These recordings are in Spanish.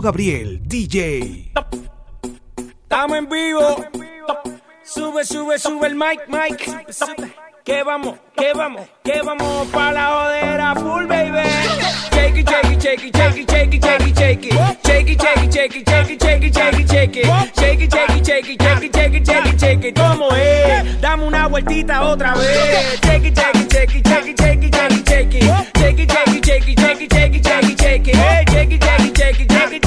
Gabriel, DJ. Estamos en vivo. Sube, sube, sube el mic, mic. Que vamos, que vamos, que vamos pa' la jodera full, baby. Shake it, shake it, shake it, shake it, shake it, shake it, shake it. Shake it, shake it, shake it, shake it, shake it, shake it, shake it. Shake it, shake it, shake it, shake it, shake it, shake it, shake it. ¿Cómo es? Dame una vueltita otra vez. Shake it, shake it, shake it, shake it, shake it, shake it, shake it. Shake it, shake it, shake it, shake it, shake it, shake it, shake it. Shake it, shake it, shake it, shake it,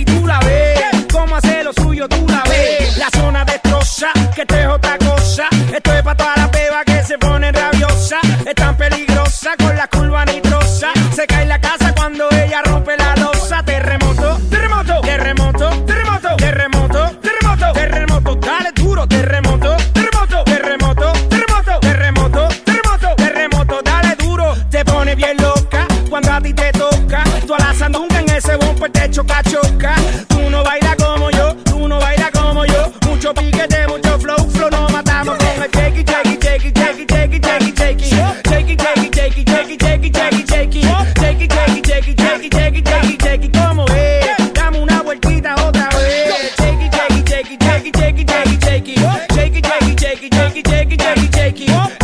it. Tú la ves. Cómo hace lo suyo, tú la ves. La zona destroza, que esto es otra cosa. Esto es pa' toda la peba que se pone rabiosa. Es tan peligrosa con la curva nitrosa. Se cae la casa cuando ella rompe la losa. Terremoto, terremoto, terremoto, terremoto, terremoto, terremoto, terremoto. Dale duro, terremoto, terremoto, terremoto, terremoto, terremoto, terremoto, terremoto. Dale duro, te pone bien loca cuando a ti te toca. Tú a la sandunga ese bumper te choca, choca. Tú no bailas como yo, tú no bailas como yo. Mucho piquete, mucho flow, flow, nos matamos con el shake it, shake it, shake it, shake it, shake it, shake it, shake it. Shake it, shake it, shake it, shake it, shake it, shake it, shake it. Shake it, shake it, shake it, shake it, shake it, shake it, shake it.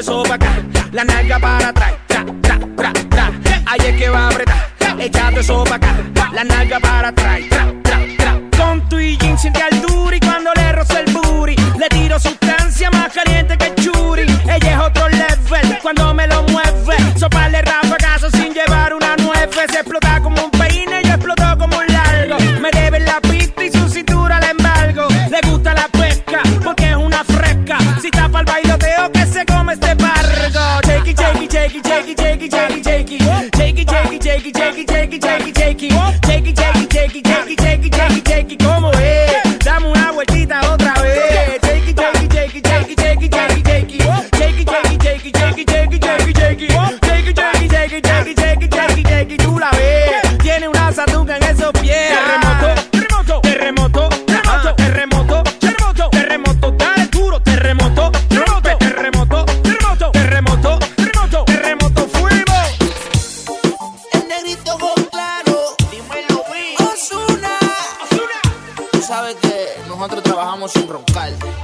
Eso para acá. La nalga para atrás. Tra, tra, tra, tra. Ahí es que va a apretar, echando eso para acá. La nalga para atrás. Tra, tra, tra. Con tu y jean siente shake it, shake it, shake it, shake it, shake it. Shake it, shake it, shake it, shake it, shake it, shake it, shake it. ¿Cómo es? Dame una vueltita otra vez. Shake it, shake it, shake it, shake it, shake it, shake it, shake it. Shake it, shake it, shake sin roncar.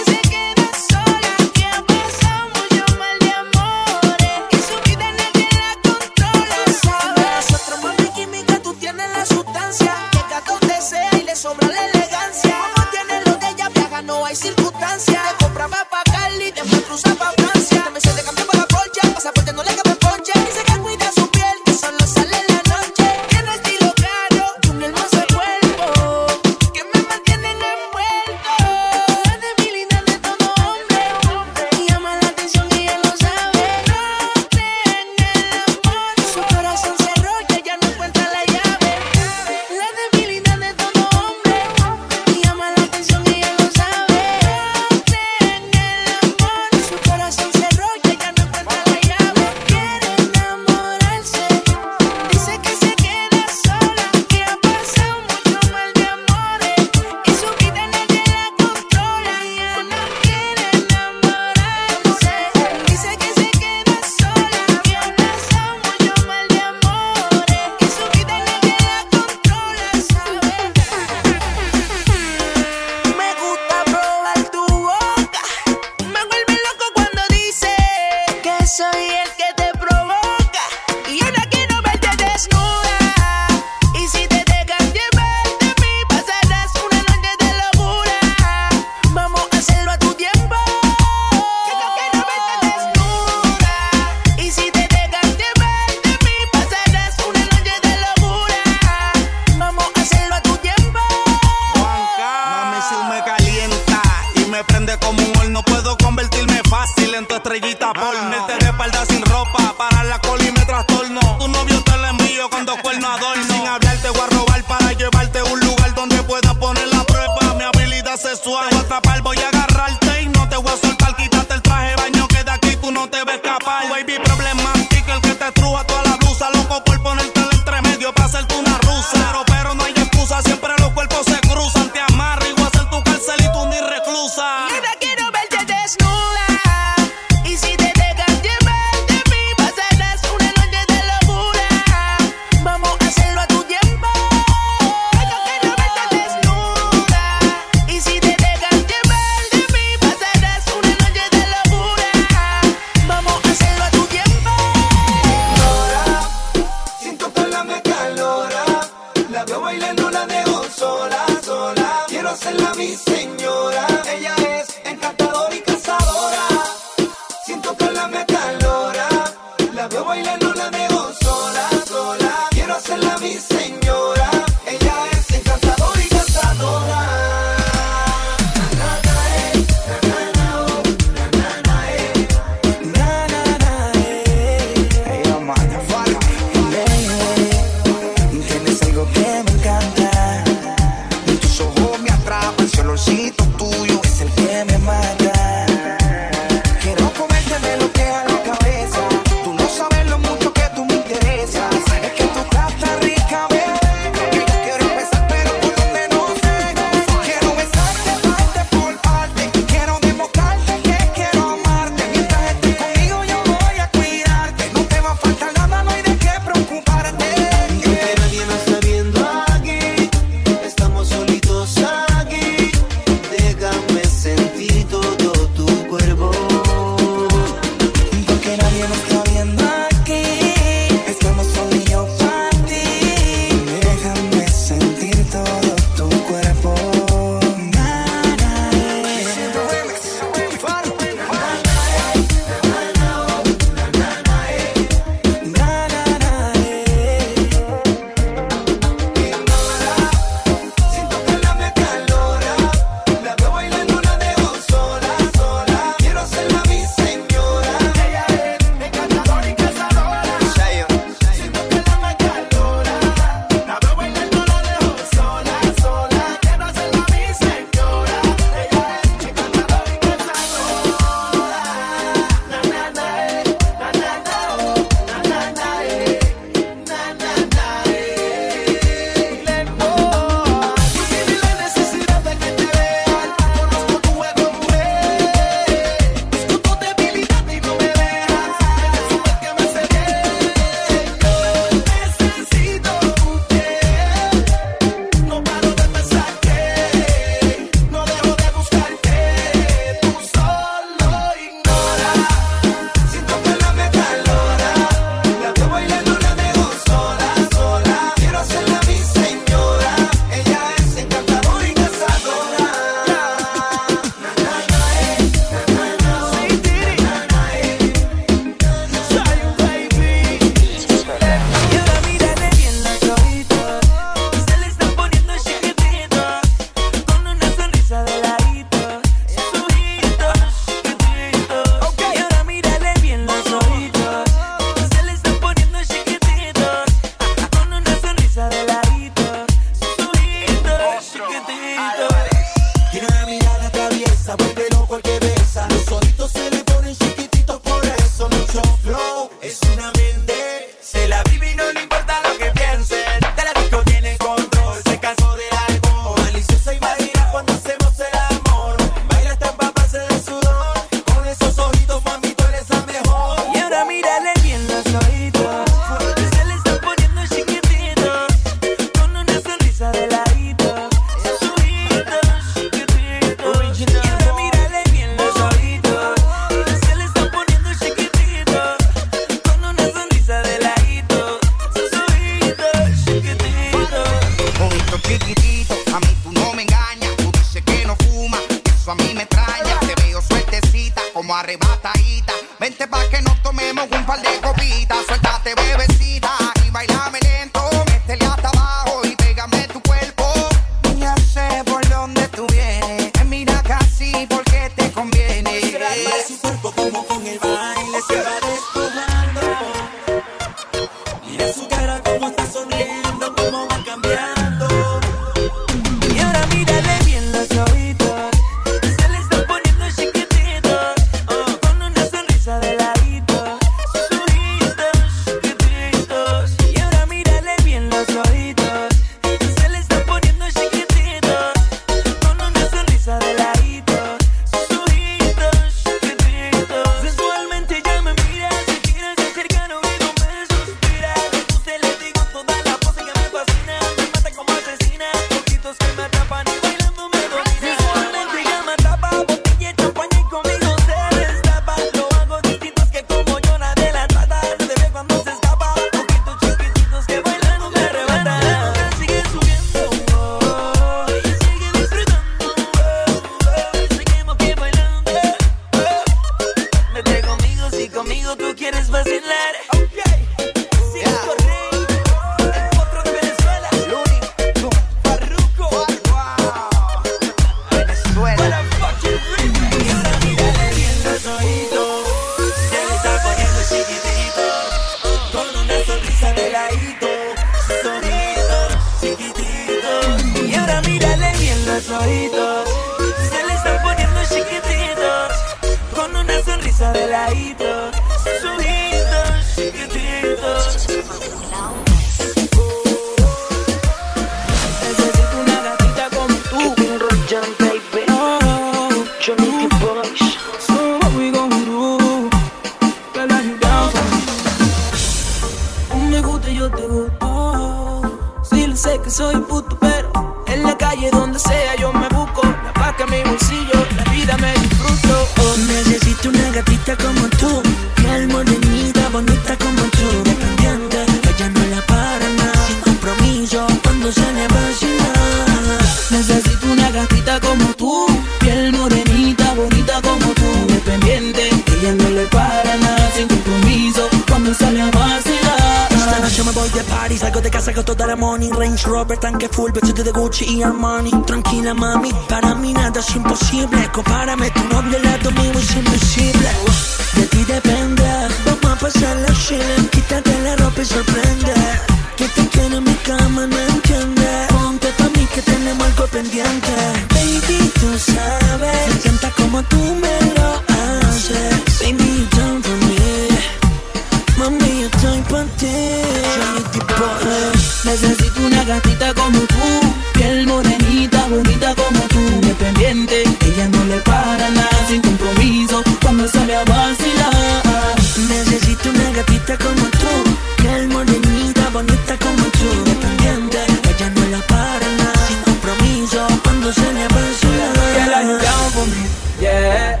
Me? Yeah.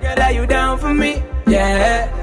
Girl, are you down for me? Yeah.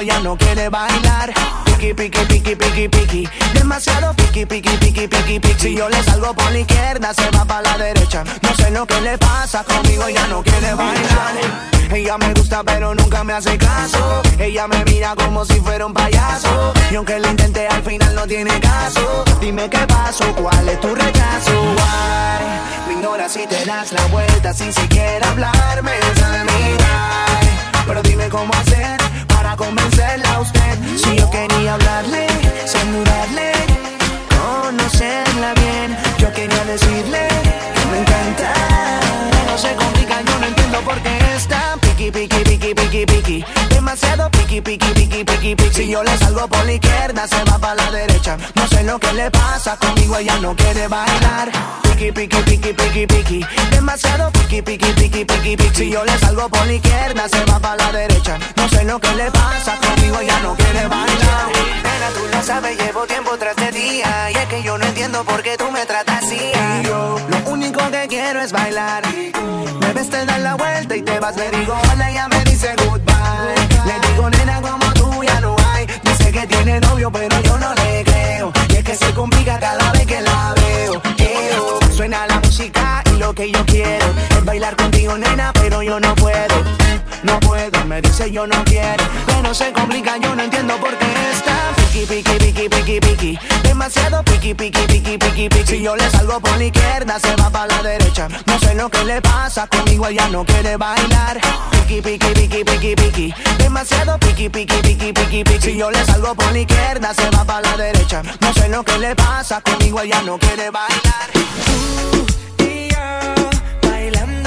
Ella no quiere bailar. Piqui, piqui, piqui, piqui, piqui. Demasiado piqui, piqui, piqui, piqui, piqui. Si yo le salgo por la izquierda, se va para la derecha. No sé lo que le pasa, conmigo ella no quiere bailar. Ella me gusta pero nunca me hace caso Ella me mira como si fuera un payaso Y aunque lo intenté al final no tiene caso Dime qué pasó, cuál es tu rechazo Why? Me ignoras si te das la vuelta sin siquiera hablarme lo que le pasa, conmigo ella no quiere bailar. Piqui, piqui, piqui, piqui, piqui. Demasiado piqui, piqui, piqui, piqui, piqui. Si yo le salgo por la izquierda, se va para la derecha. No sé lo que le pasa, conmigo ella no quiere bailar. Nena, tú lo sabes, llevo tiempo tras de día. Y es que yo no entiendo por qué tú me tratas así. Yo, lo único que quiero es bailar. Me ves, te das la vuelta y te vas. Le digo hola, ella me cada vez que la veo. Eo. Suena la música y lo que yo quiero es bailar contigo, nena, pero yo no puedo. No puedo, me dice yo no quiero. Pero se complica, yo no entiendo por qué está piqui, piqui, piqui, piqui, piqui. Demasiado piqui, piqui, piqui, piqui, piqui. Si yo le salgo por la izquierda, se va para la derecha. No sé lo que le pasa, conmigo ella no quiere bailar. Piqui, piqui, piqui, piqui, piqui. Demasiado piqui, piqui, piqui, piqui, piqui. Si yo le salgo por la izquierda, se va para la derecha. No sé lo que le pasa, conmigo ella no quiere bailar. y yo bailando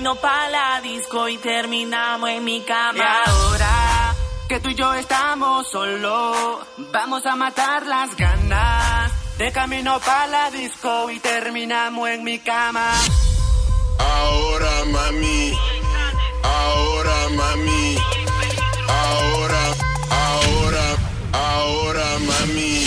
De camino para la disco y terminamos en mi cama. Y ahora que tú y yo estamos solos, vamos a matar las ganas. De camino para la disco y terminamos en mi cama. Ahora mami, ahora mami, ahora, ahora, ahora mami.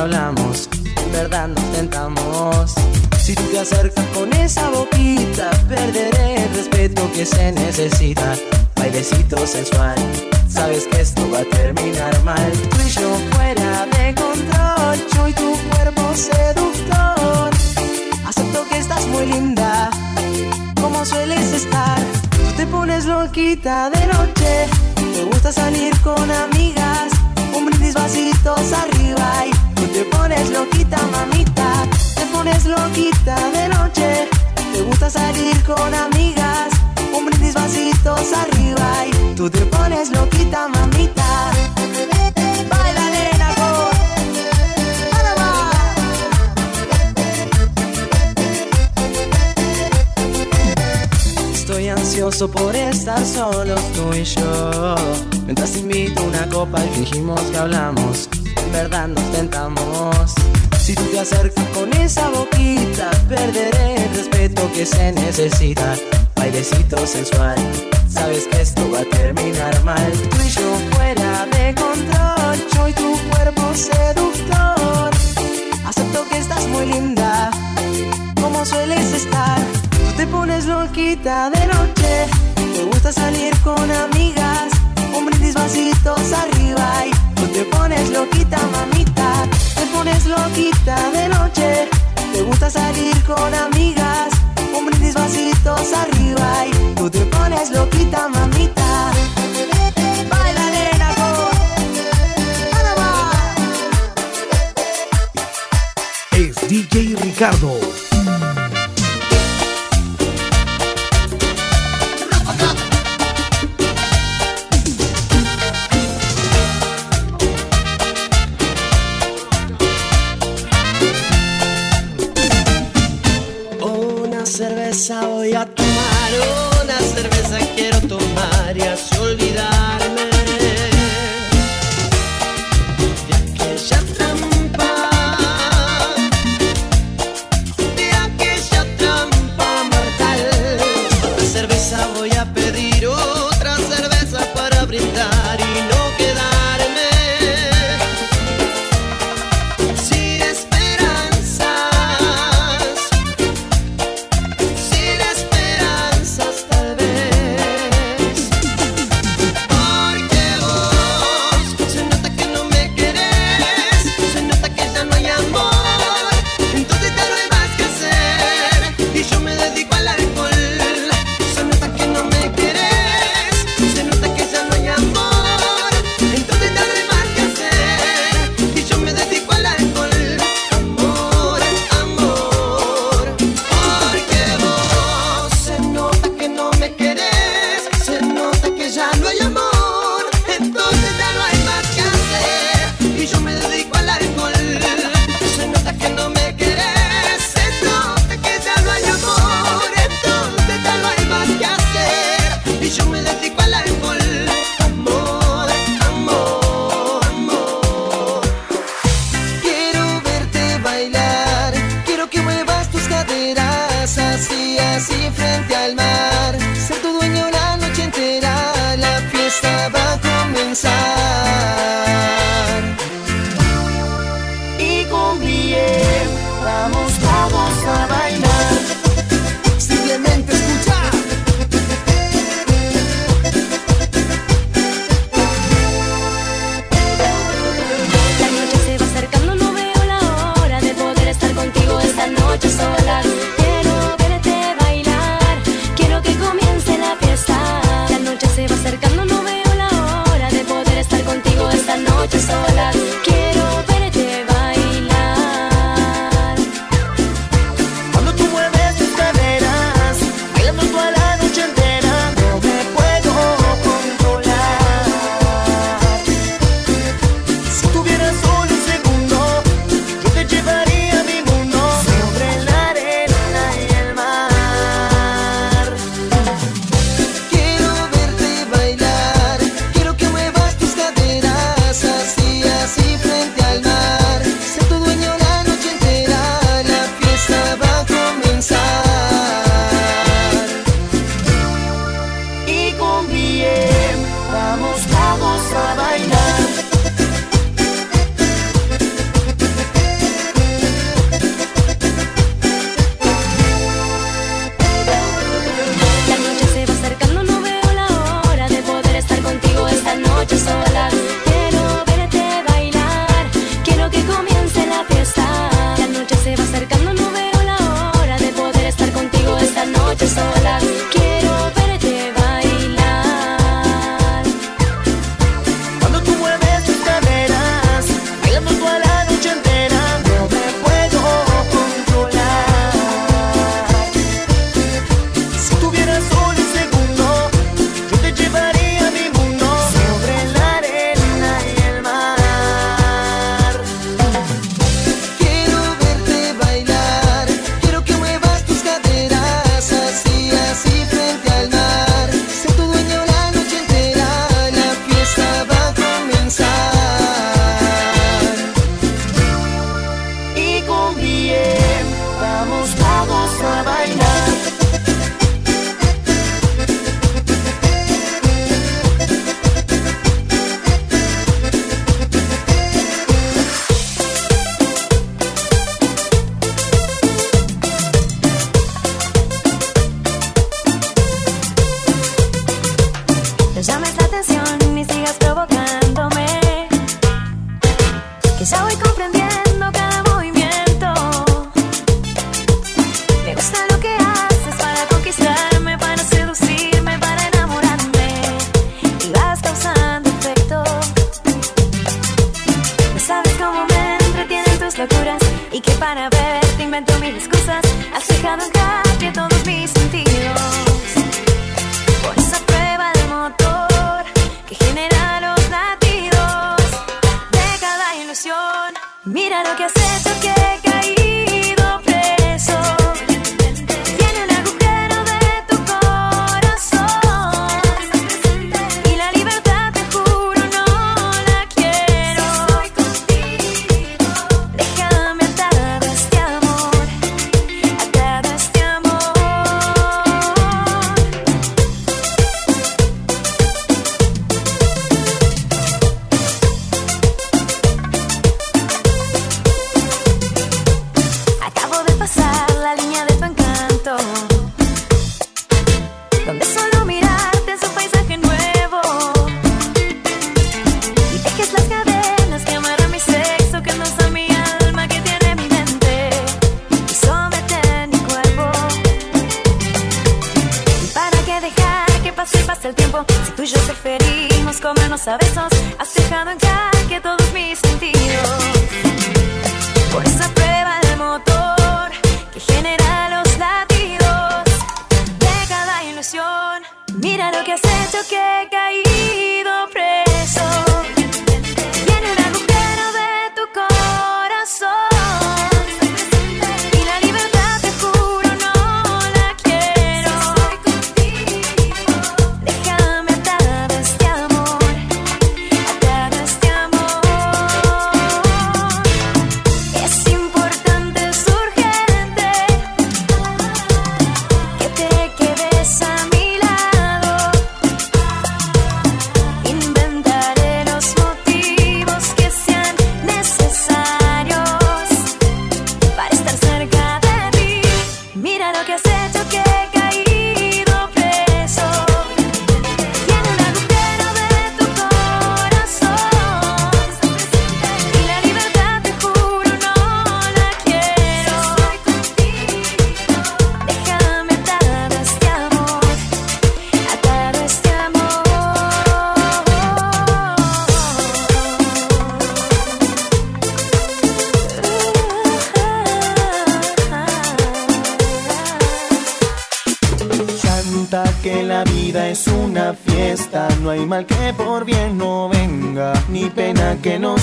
hablamos, en verdad nos tentamos. Si tú te acercas con esa boquita, perderé el respeto que se necesita. dijimos que hablamos, en verdad nos tentamos. Si tú te acercas con esa boquita, perderé el respeto que se necesita. Bailecito sensual, sabes que esto va a terminar mal. Tú y yo fuera de control, yo y tu cuerpo seductor. Acepto que estás muy linda, como sueles estar. Tú te pones loquita de Ricardo.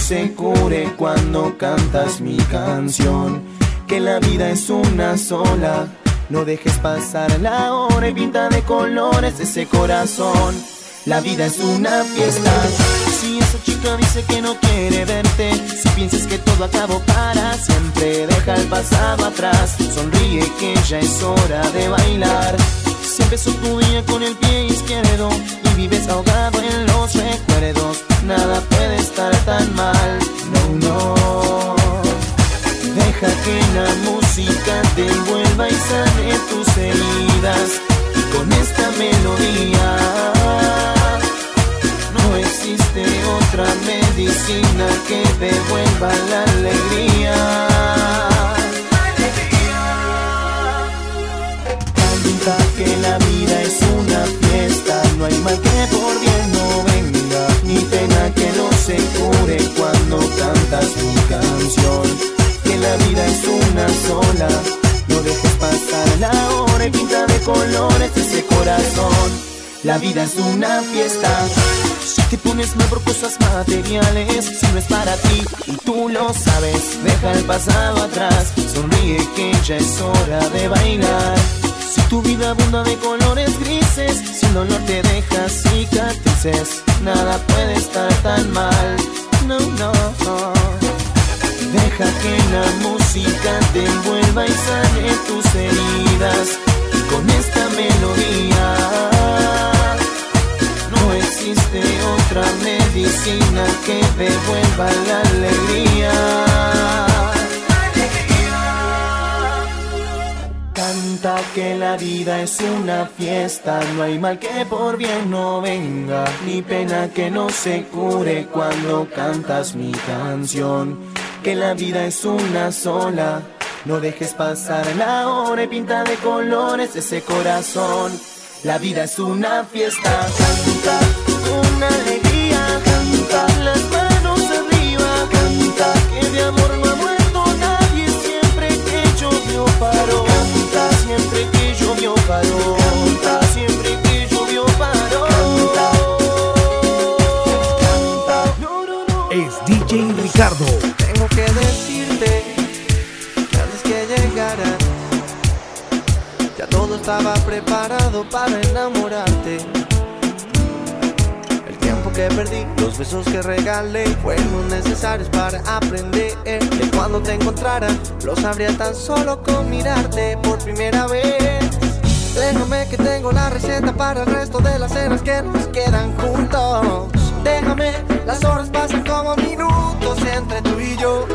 Se cure cuando cantas mi canción. Que la vida es una sola, no dejes pasar la hora y pinta de colores ese corazón. La vida es una fiesta. Si esa chica dice que no quiere verte, si piensas que todo acabó para siempre, deja el pasado atrás. Sonríe que ya es hora de bailar. Si empezó tu día con el pie izquierdo y vives ahogado en los recuerdos, nada puede estar tan mal. No, no. Deja que la música te envuelva y sane tus heridas. Y con esta melodía no existe otra medicina que devuelva la alegría. Que la vida es una fiesta, no hay mal que por bien no ni pena que no se cure cuando cantas mi canción. Que la vida es una sola, no dejes pasar la hora y pinta de colores ese corazón. La vida es una fiesta. Si te pones mal por cosas materiales, si no es para ti y tú lo sabes, deja el pasado atrás, sonríe que ya es hora de bailar. Si tu vida abunda de colores grises, si dolor te deja nada puede estar tan mal. No, no, no. Deja que la música te envuelva y sane tus heridas. Con esta melodía no existe otra medicina que devuelva la alegría. Que la vida es una fiesta, no hay mal que por bien no venga, ni pena que no se cure cuando cantas mi canción. Que la vida es una sola, no dejes pasar la hora y pinta de colores ese corazón. La vida es una fiesta, canta Tengo que decirte que antes que llegaras, ya todo estaba preparado para enamorarte. El tiempo que perdí, los besos que regalé, fueron necesarios para aprender. Que cuando te encontrara, lo sabría tan solo con mirarte por primera vez. Déjame que tengo la receta para el resto de las cenas que nos quedan juntos. Déjame, las horas pasan como minutos entre tú y yo.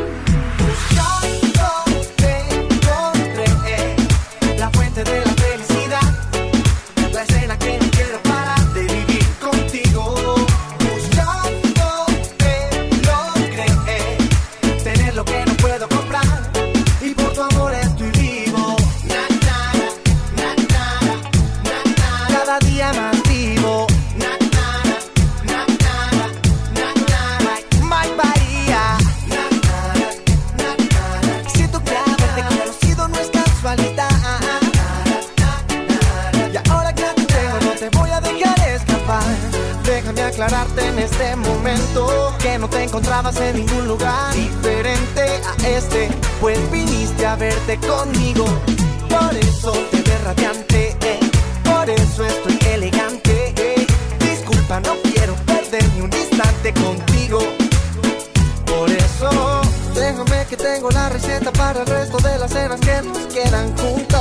aclararte en este momento que no te encontrabas en ningún lugar diferente a este, pues viniste a verte conmigo. Por eso te ves radiante, eh. por eso estoy elegante. Eh. Disculpa, no quiero perder ni un instante contigo. Por eso, déjame que tengo la receta para el resto de las cenas que nos quedan juntos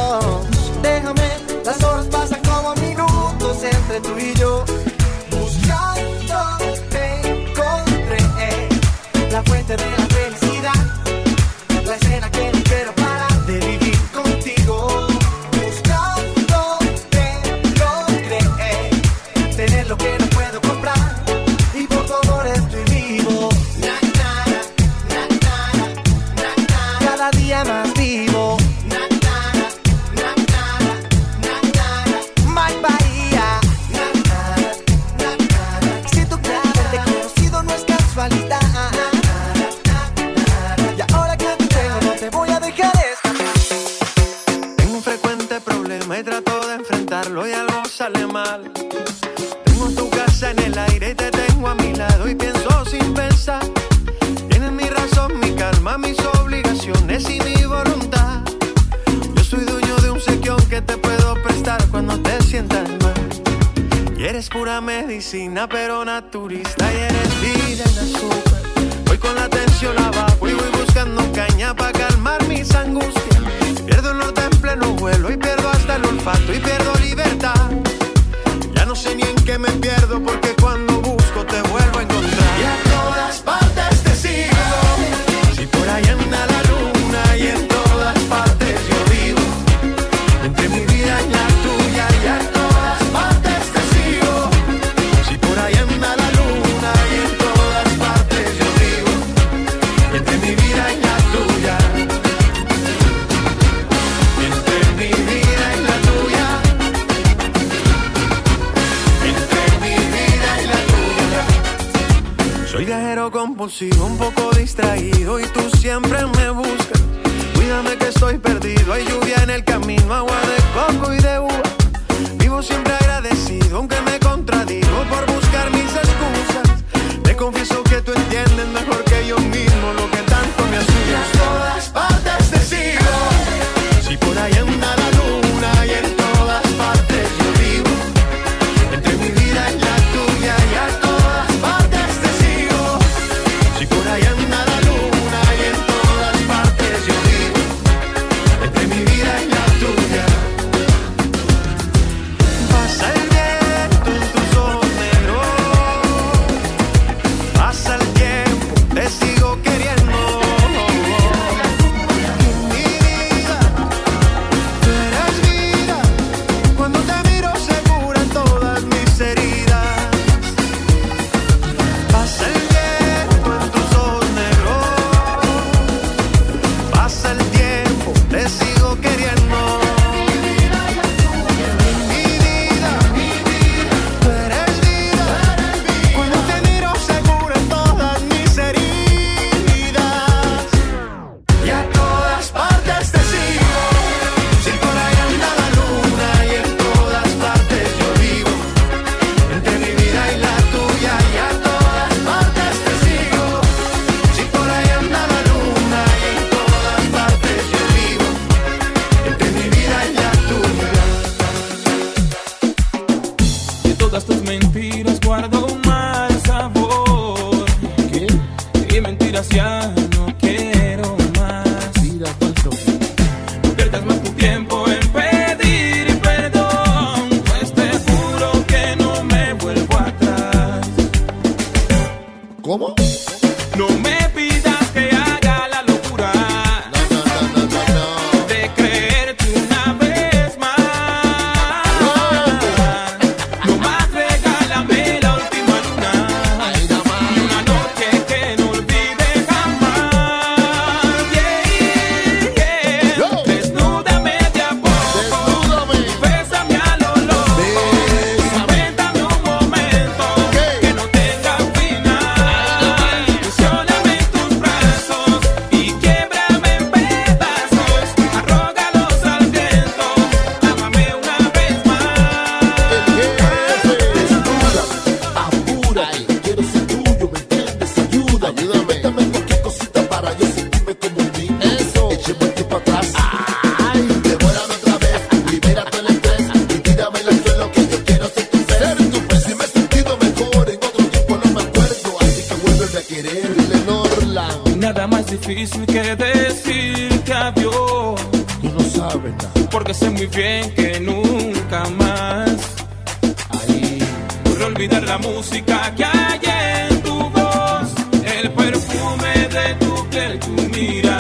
tu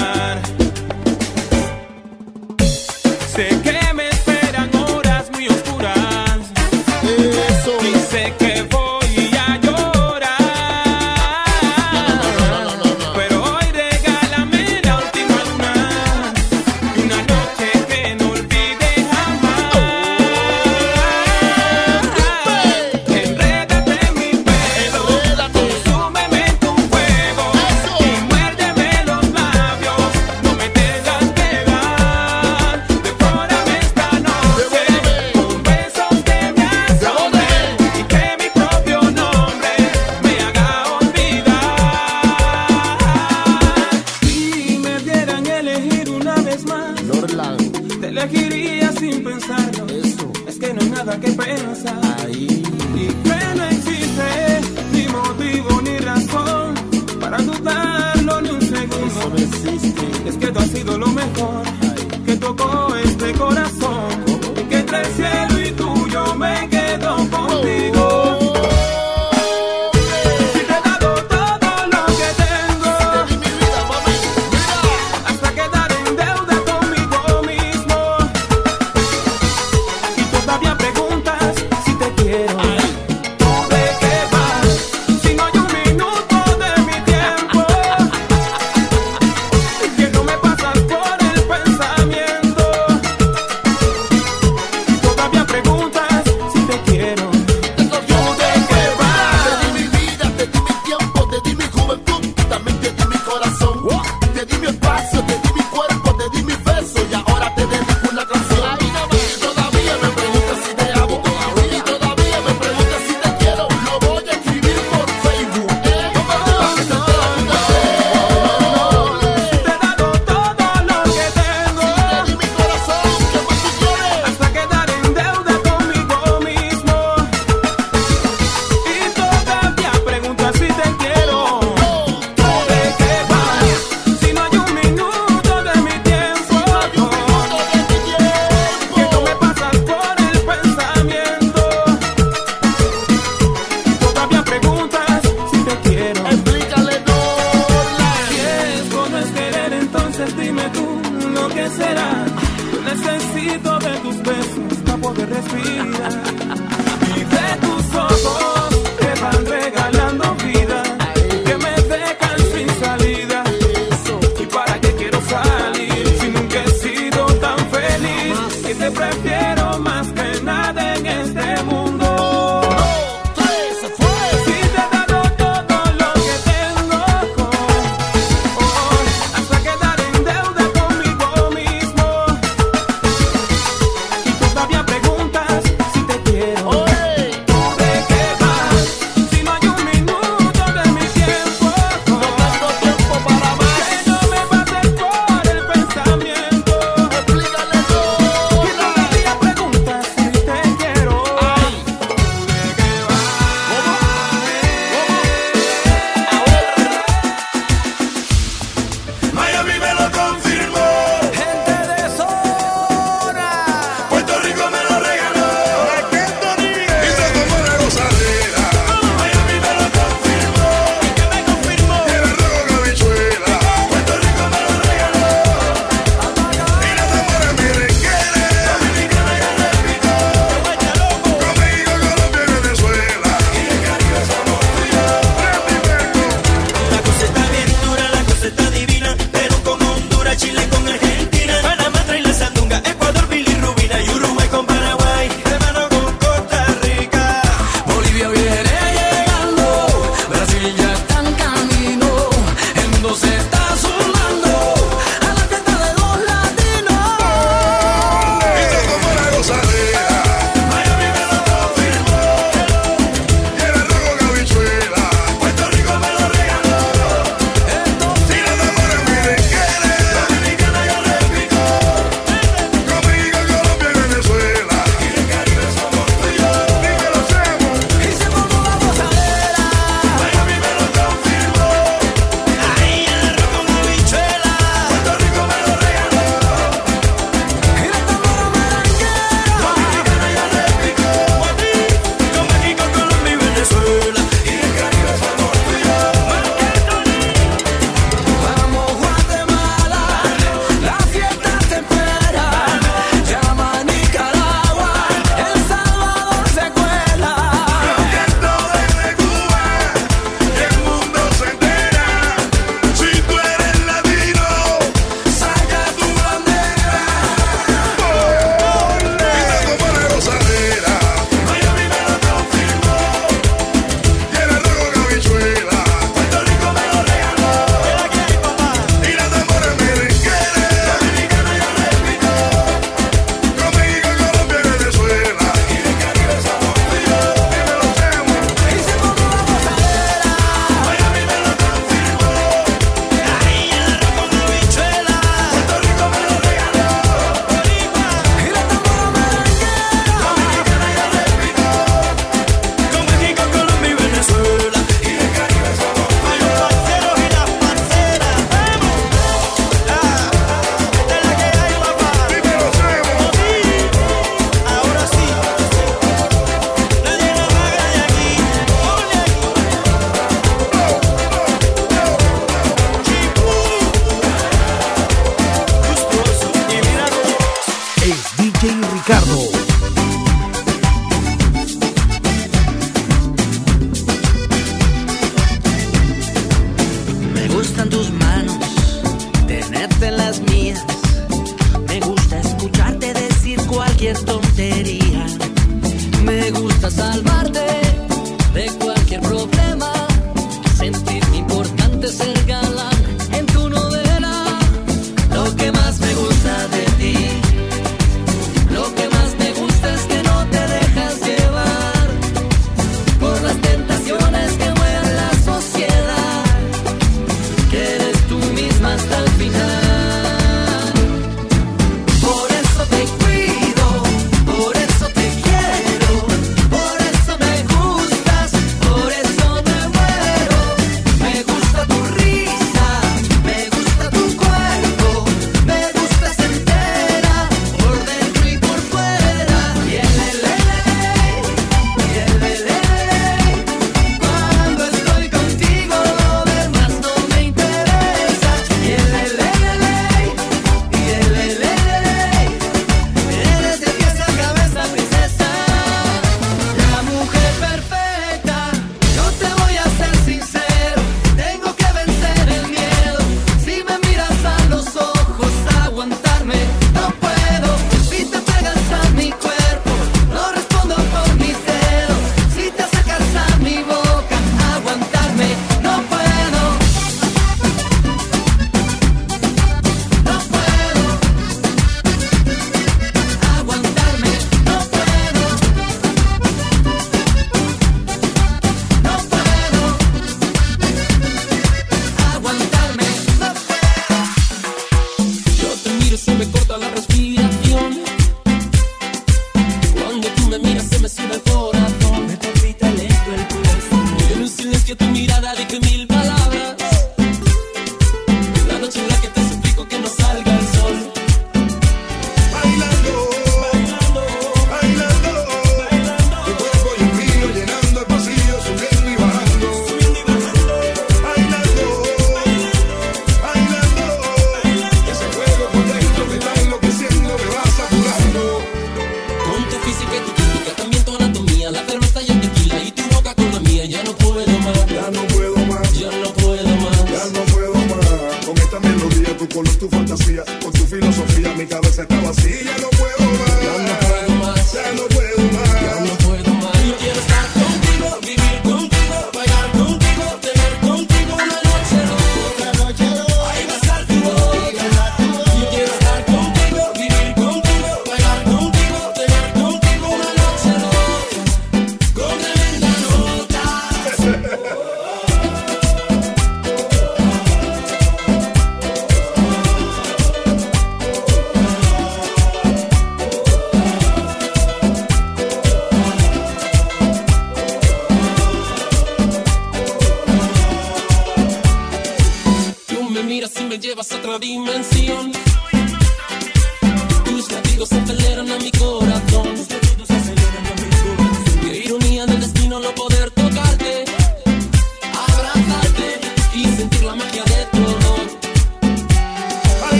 Tus latidos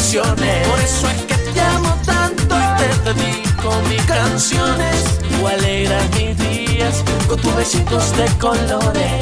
Por eso es que te amo tanto y te dedico mis canciones. Tú alegras mis días con tus besitos de colores.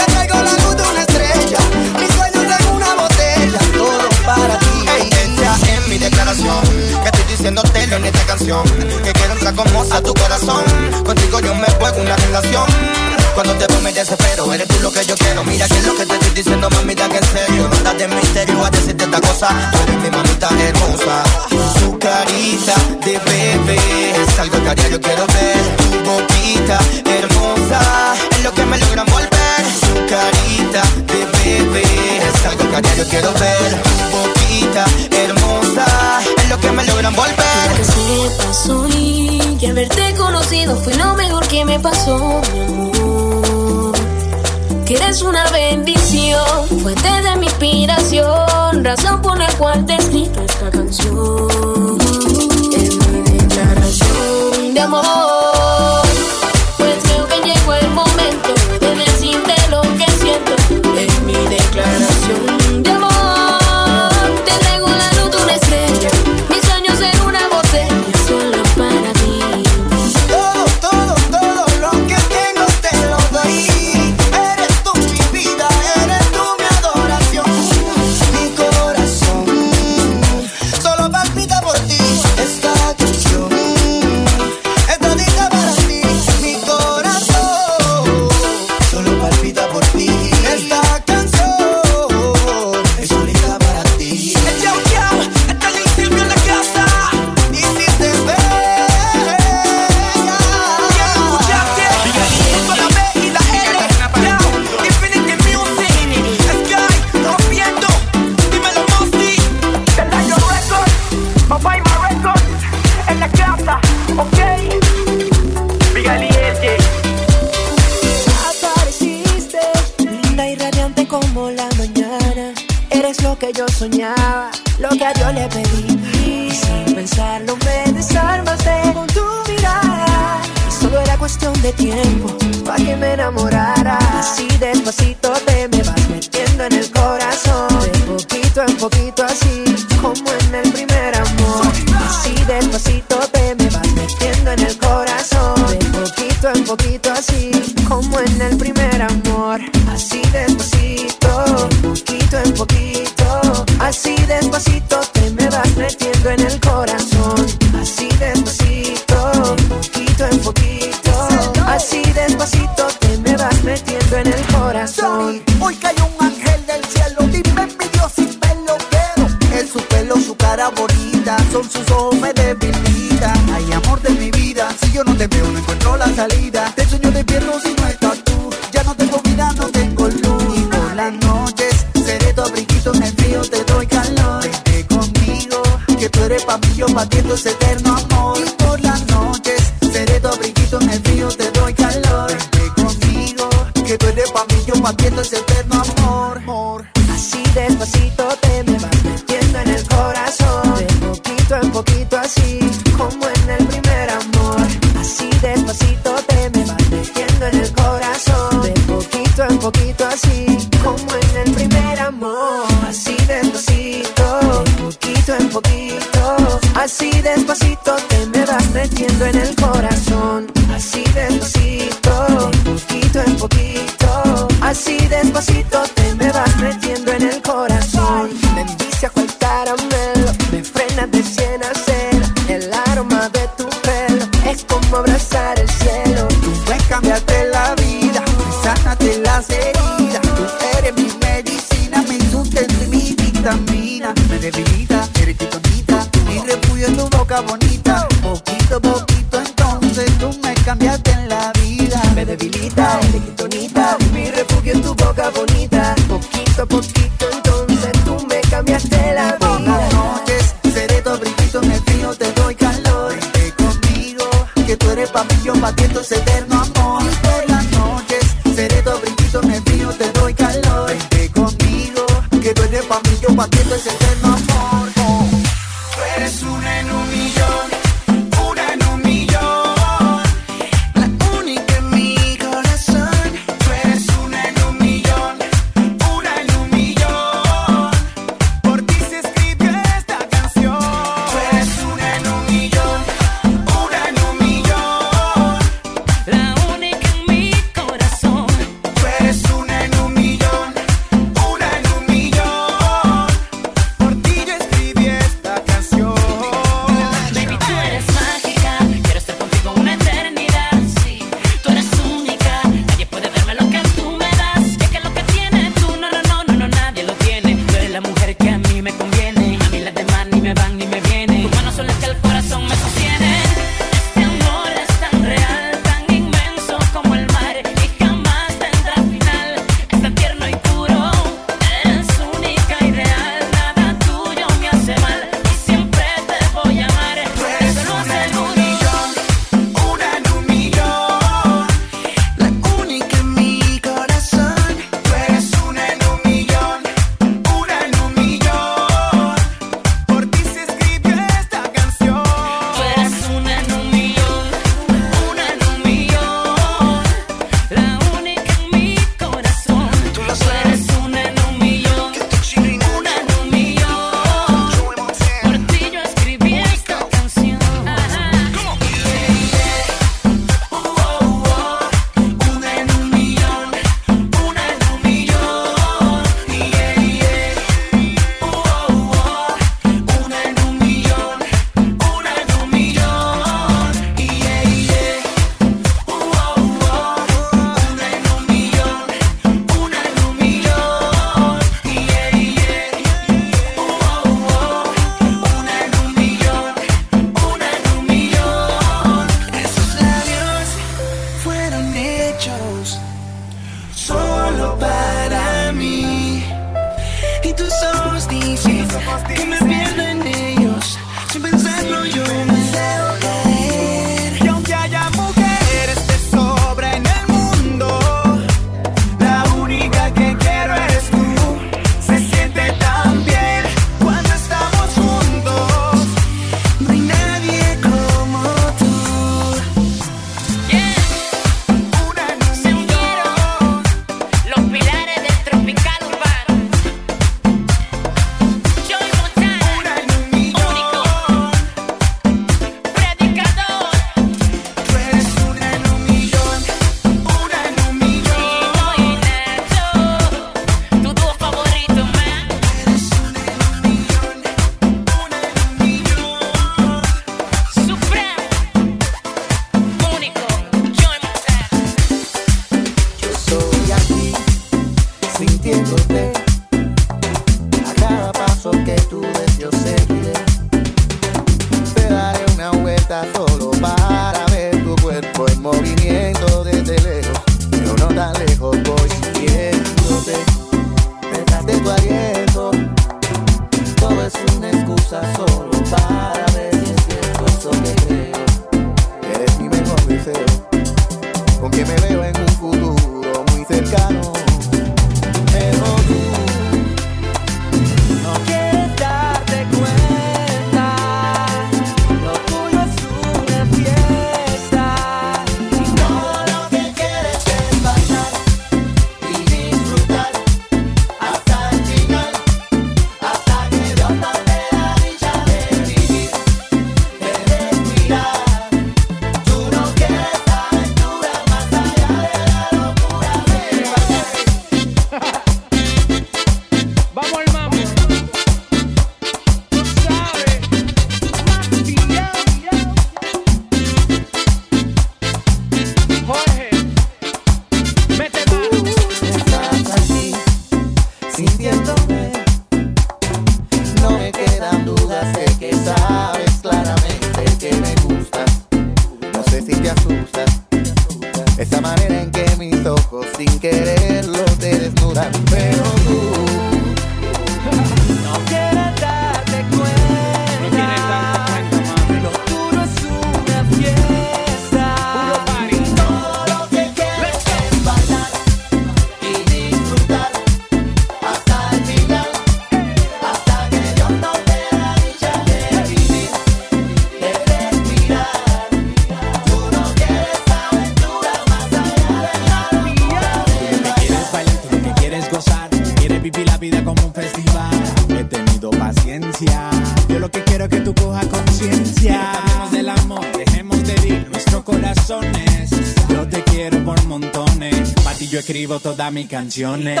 Todas mis canciones.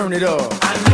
Turn it up.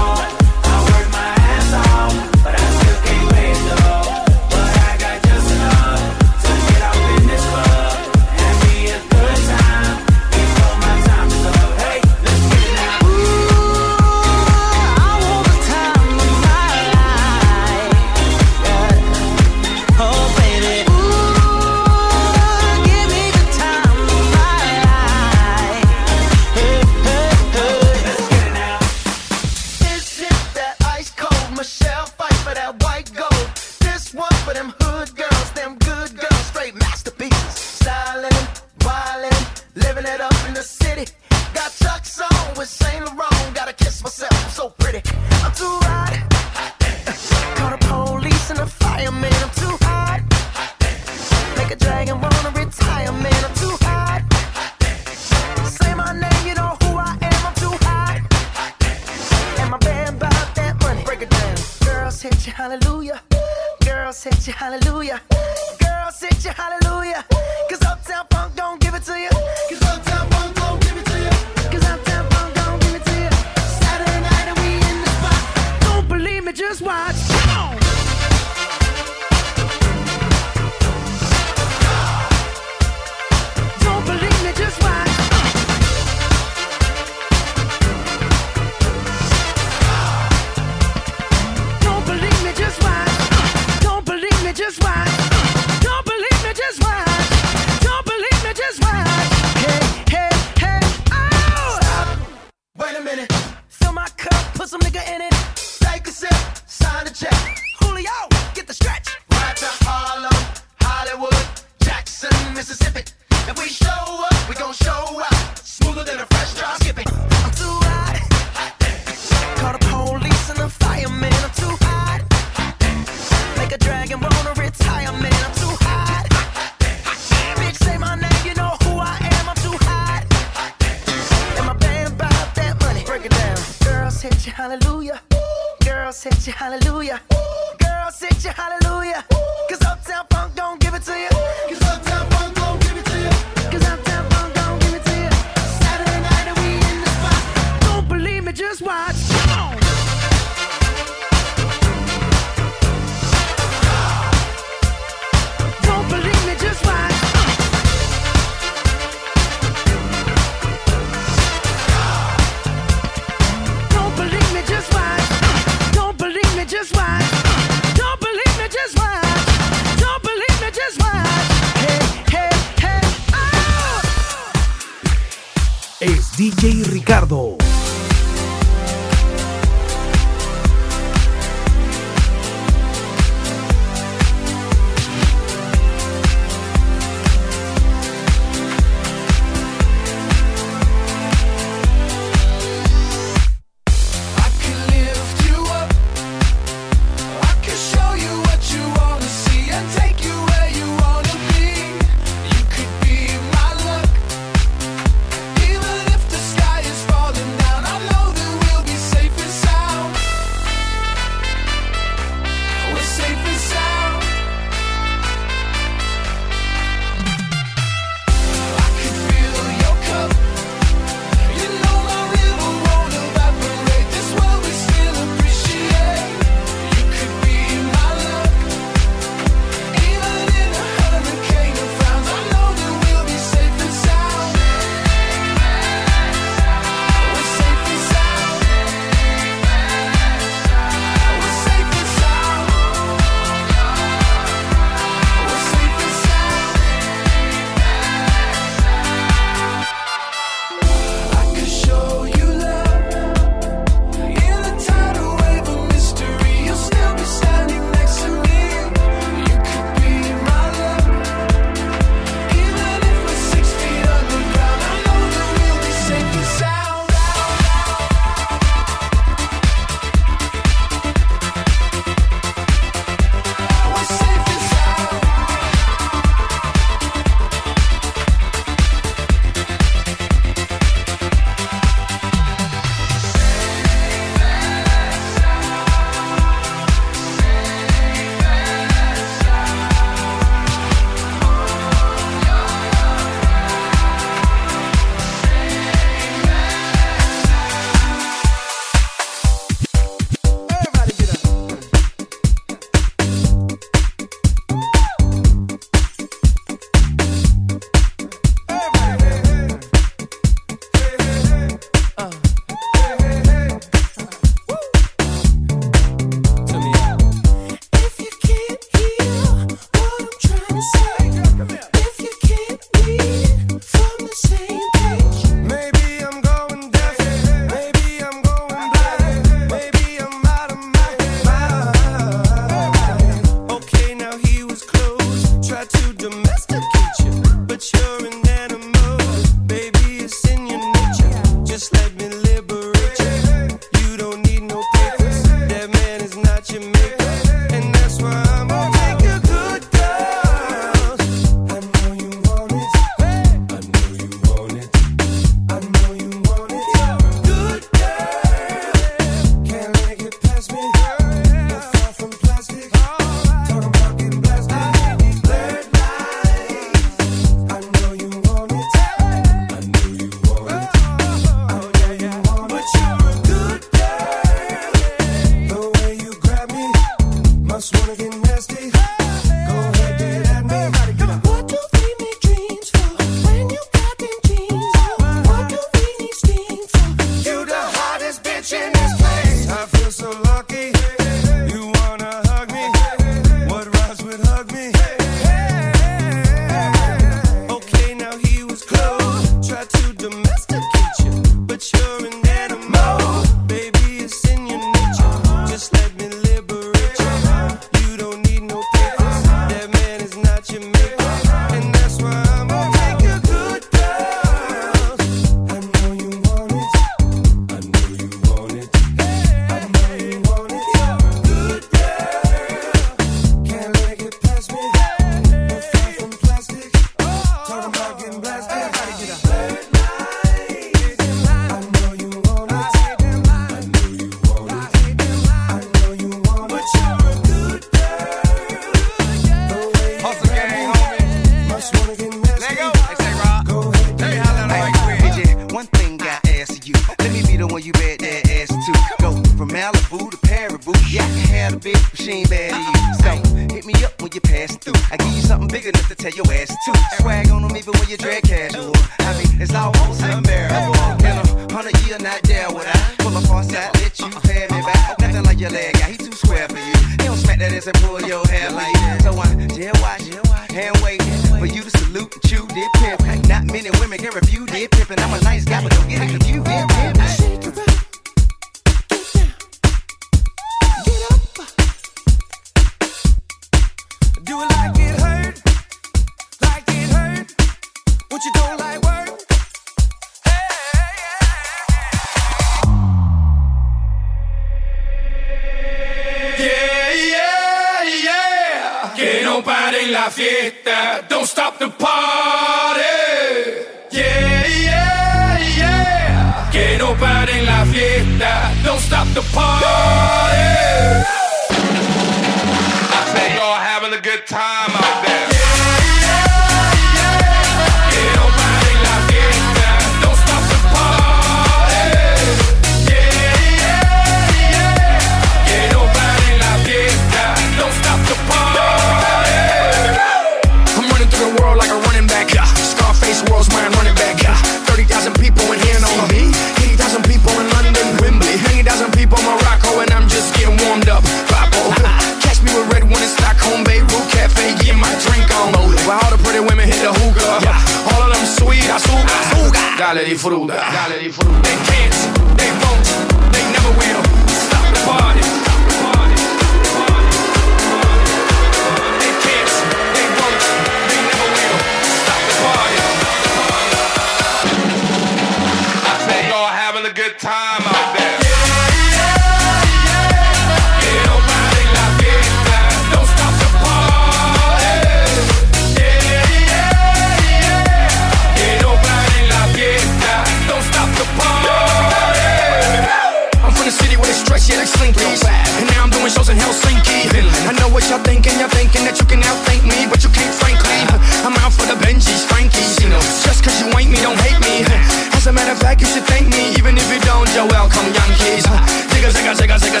in Helsinki. I know what y'all thinking, y'all thinking that you can outthink me, but you can't, frankly. I'm out for the Benjis, Frankies, you know. Just cause you ain't me, don't hate me. As a matter of fact, you should thank me, even if you don't, you're welcome, young kids. Digga, zigga, zigga, zigga.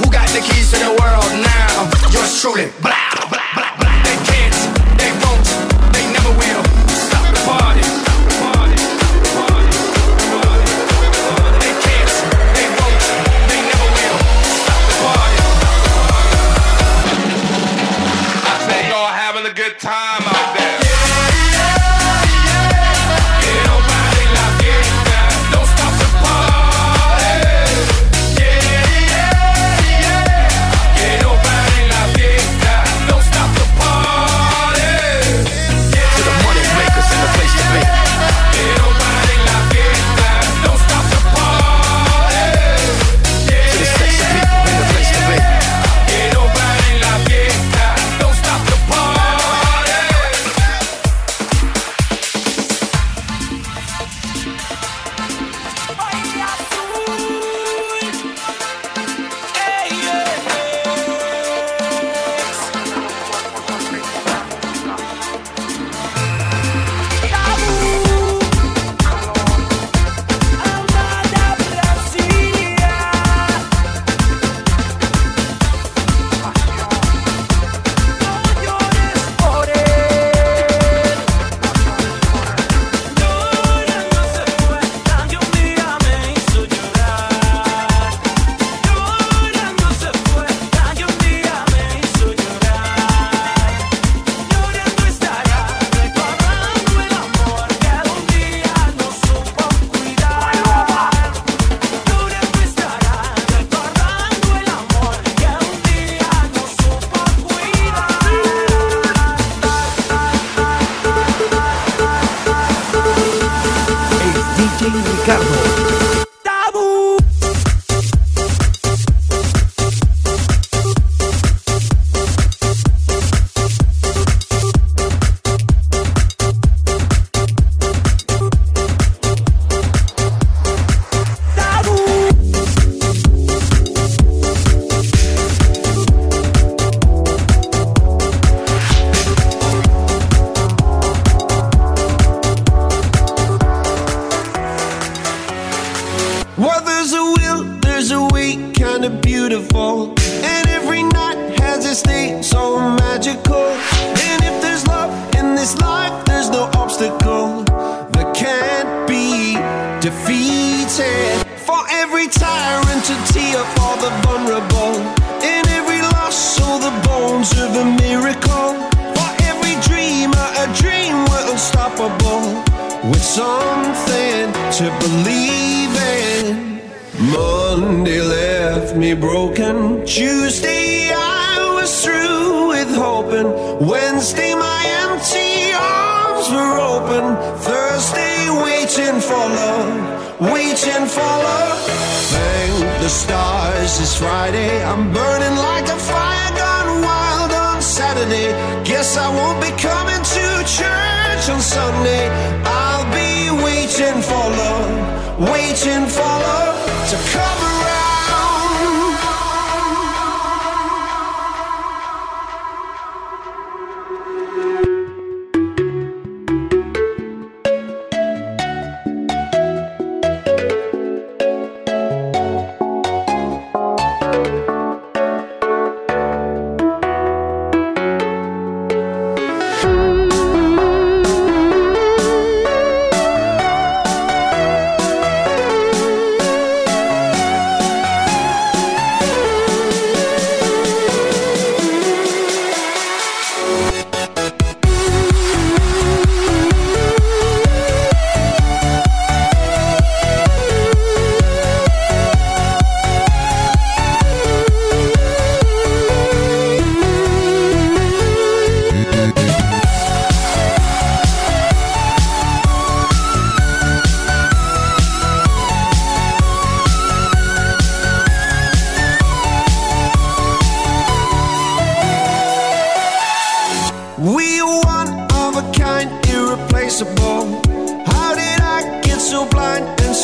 Who got the keys to the world now? Yours truly, black.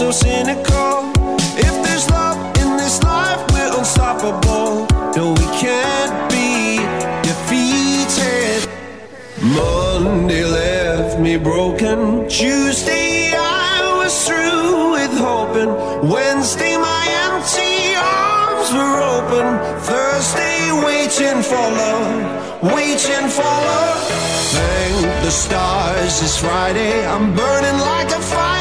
so cynical. If there's love in this life, we're unstoppable. No, we can't be defeated. Monday left me broken. Tuesday, I was through with hoping. Wednesday, my empty arms were open. Thursday, waiting for love, waiting for love. Thank the stars, it's Friday. I'm burning like a fire.